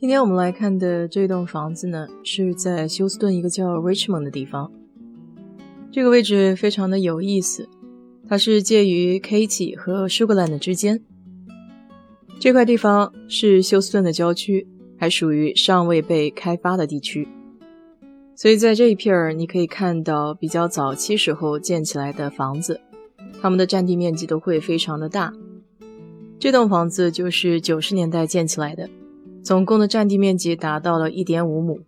今天我们来看的这栋房子呢，是在休斯顿一个叫 Richmond 的地方。这个位置非常的有意思，它是介于 Katy 和 Sugarland 之间。这块地方是休斯顿的郊区，还属于尚未被开发的地区，所以在这一片儿你可以看到比较早期时候建起来的房子，它们的占地面积都会非常的大。这栋房子就是九十年代建起来的。总共的占地面积达到了一点五亩。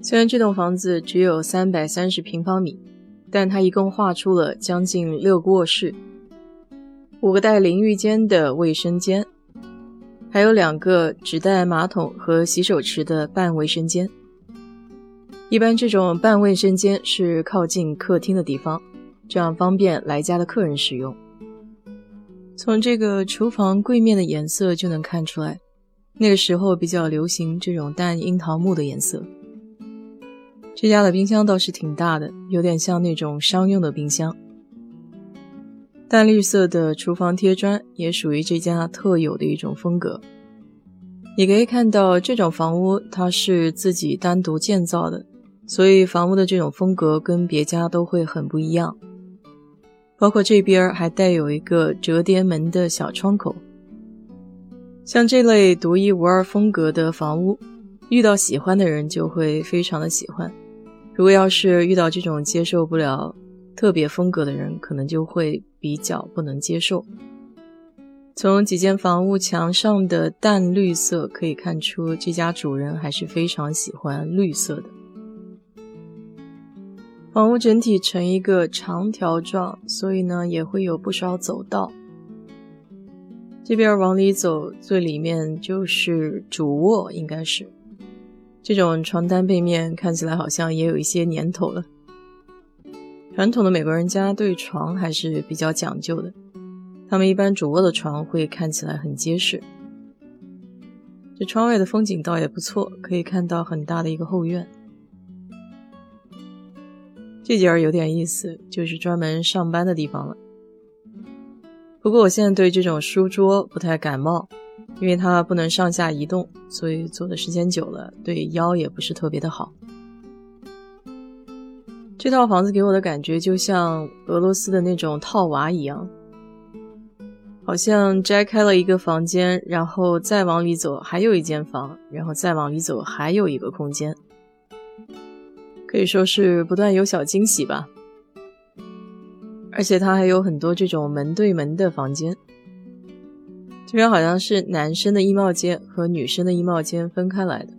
虽然这栋房子只有三百三十平方米，但它一共划出了将近六个卧室、五个带淋浴间的卫生间，还有两个只带马桶和洗手池的半卫生间。一般这种半卫生间是靠近客厅的地方，这样方便来家的客人使用。从这个厨房柜面的颜色就能看出来。那个时候比较流行这种淡樱桃木的颜色。这家的冰箱倒是挺大的，有点像那种商用的冰箱。淡绿色的厨房贴砖也属于这家特有的一种风格。你可以看到，这种房屋它是自己单独建造的，所以房屋的这种风格跟别家都会很不一样。包括这边还带有一个折叠门的小窗口。像这类独一无二风格的房屋，遇到喜欢的人就会非常的喜欢。如果要是遇到这种接受不了特别风格的人，可能就会比较不能接受。从几间房屋墙上的淡绿色可以看出，这家主人还是非常喜欢绿色的。房屋整体呈一个长条状，所以呢也会有不少走道。这边往里走，最里面就是主卧，应该是这种床单背面看起来好像也有一些年头了。传统的美国人家对床还是比较讲究的，他们一般主卧的床会看起来很结实。这窗外的风景倒也不错，可以看到很大的一个后院。这间有点意思，就是专门上班的地方了。不过我现在对这种书桌不太感冒，因为它不能上下移动，所以坐的时间久了对腰也不是特别的好。这套房子给我的感觉就像俄罗斯的那种套娃一样，好像摘开了一个房间，然后再往里走还有一间房，然后再往里走还有一个空间，可以说是不断有小惊喜吧。而且它还有很多这种门对门的房间，这边好像是男生的衣帽间和女生的衣帽间分开来的，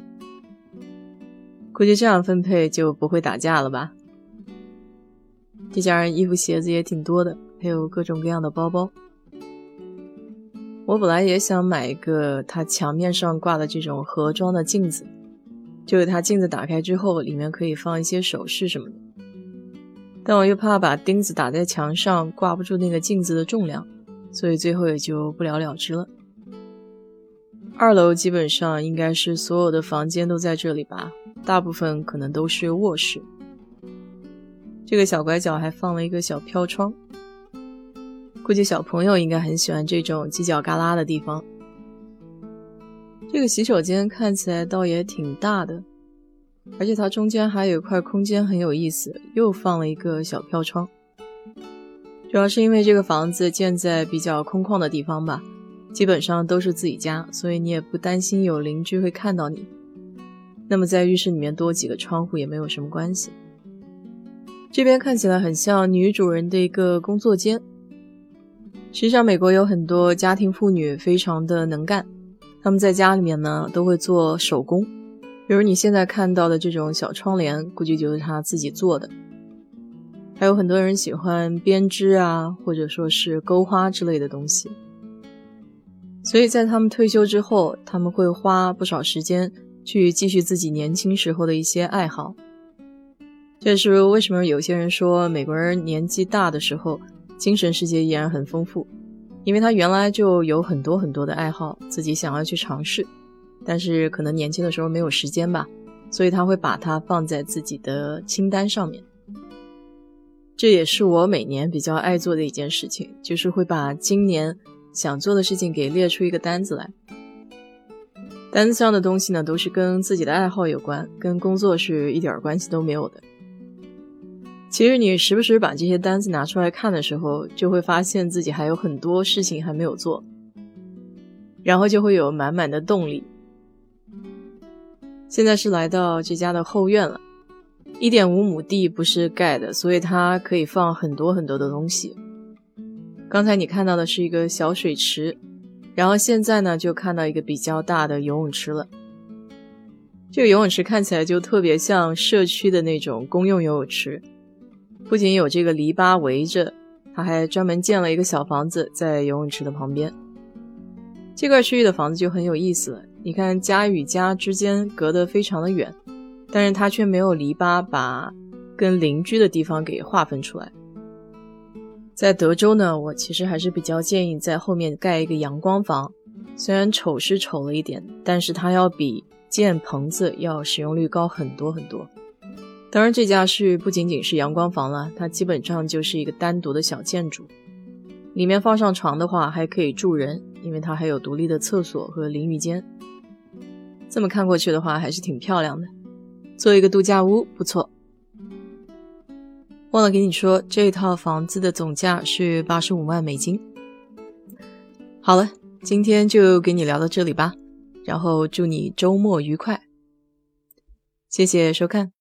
估计这样分配就不会打架了吧？这家人衣服鞋子也挺多的，还有各种各样的包包。我本来也想买一个他墙面上挂的这种盒装的镜子，就是他镜子打开之后，里面可以放一些首饰什么的。但我又怕把钉子打在墙上挂不住那个镜子的重量，所以最后也就不了了之了。二楼基本上应该是所有的房间都在这里吧，大部分可能都是卧室。这个小拐角还放了一个小飘窗，估计小朋友应该很喜欢这种犄角旮旯的地方。这个洗手间看起来倒也挺大的。而且它中间还有一块空间很有意思，又放了一个小飘窗。主要是因为这个房子建在比较空旷的地方吧，基本上都是自己家，所以你也不担心有邻居会看到你。那么在浴室里面多几个窗户也没有什么关系。这边看起来很像女主人的一个工作间。实际上，美国有很多家庭妇女非常的能干，她们在家里面呢都会做手工。比如你现在看到的这种小窗帘，估计就是他自己做的。还有很多人喜欢编织啊，或者说是钩花之类的东西。所以在他们退休之后，他们会花不少时间去继续自己年轻时候的一些爱好。这也是为什么有些人说美国人年纪大的时候，精神世界依然很丰富，因为他原来就有很多很多的爱好，自己想要去尝试。但是可能年轻的时候没有时间吧，所以他会把它放在自己的清单上面。这也是我每年比较爱做的一件事情，就是会把今年想做的事情给列出一个单子来。单子上的东西呢，都是跟自己的爱好有关，跟工作是一点关系都没有的。其实你时不时把这些单子拿出来看的时候，就会发现自己还有很多事情还没有做，然后就会有满满的动力。现在是来到这家的后院了，一点五亩地不是盖的，所以它可以放很多很多的东西。刚才你看到的是一个小水池，然后现在呢就看到一个比较大的游泳池了。这个游泳池看起来就特别像社区的那种公用游泳池。不仅有这个篱笆围着，他还专门建了一个小房子在游泳池的旁边。这块区域的房子就很有意思了，你看家与家之间隔得非常的远，但是它却没有篱笆把跟邻居的地方给划分出来。在德州呢，我其实还是比较建议在后面盖一个阳光房，虽然丑是丑了一点，但是它要比建棚子要使用率高很多很多。当然，这家是不仅仅是阳光房了，它基本上就是一个单独的小建筑。里面放上床的话，还可以住人，因为它还有独立的厕所和淋浴间。这么看过去的话，还是挺漂亮的，做一个度假屋不错。忘了给你说，这套房子的总价是八十五万美金。好了，今天就给你聊到这里吧，然后祝你周末愉快，谢谢收看。